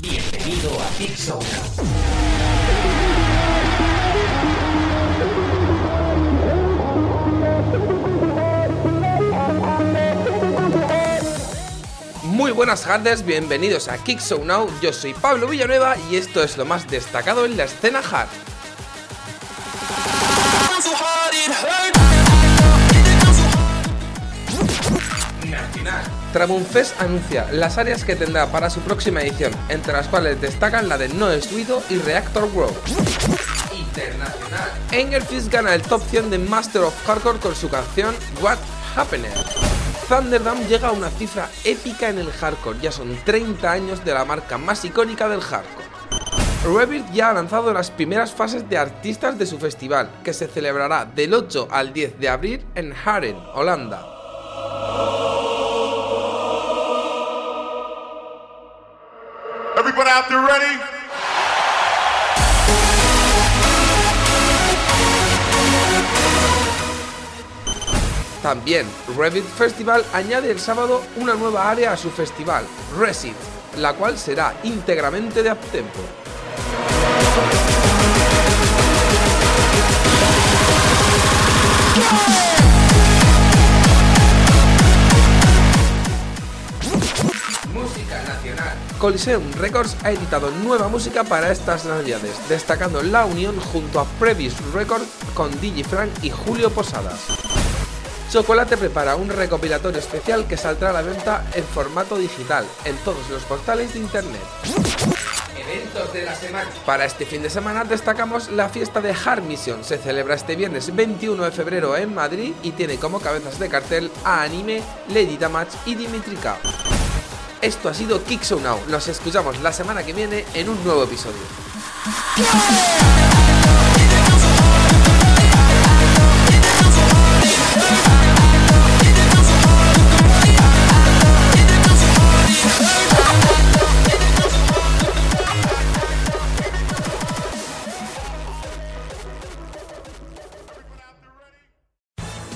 Bienvenido a Pixel. Muy buenas tardes, bienvenidos a Kick Now, yo soy Pablo Villanueva y esto es lo más destacado en la escena hard. Tramunfest anuncia las áreas que tendrá para su próxima edición, entre las cuales destacan la de No Estuido y Reactor World. Internacional. Gana el top 100 de Master of Hardcore con su canción What Happened. Thunderdam llega a una cifra épica en el hardcore, ya son 30 años de la marca más icónica del hardcore. Rebirth ya ha lanzado las primeras fases de artistas de su festival, que se celebrará del 8 al 10 de abril en Haren, Holanda. También, Revit Festival añade el sábado una nueva área a su festival, Resit, la cual será íntegramente de uptempo. Música nacional. Coliseum Records ha editado nueva música para estas navidades, destacando la unión junto a Previous Records con DJ Frank y Julio Posadas. Chocolate prepara un recopilatorio especial que saldrá a la venta en formato digital en todos los portales de internet. Eventos de la semana. Para este fin de semana destacamos la fiesta de Hard Mission. Se celebra este viernes 21 de febrero en Madrid y tiene como cabezas de cartel a Anime, Lady Damage y Dimitrika. Esto ha sido Kick Now. Nos escuchamos la semana que viene en un nuevo episodio.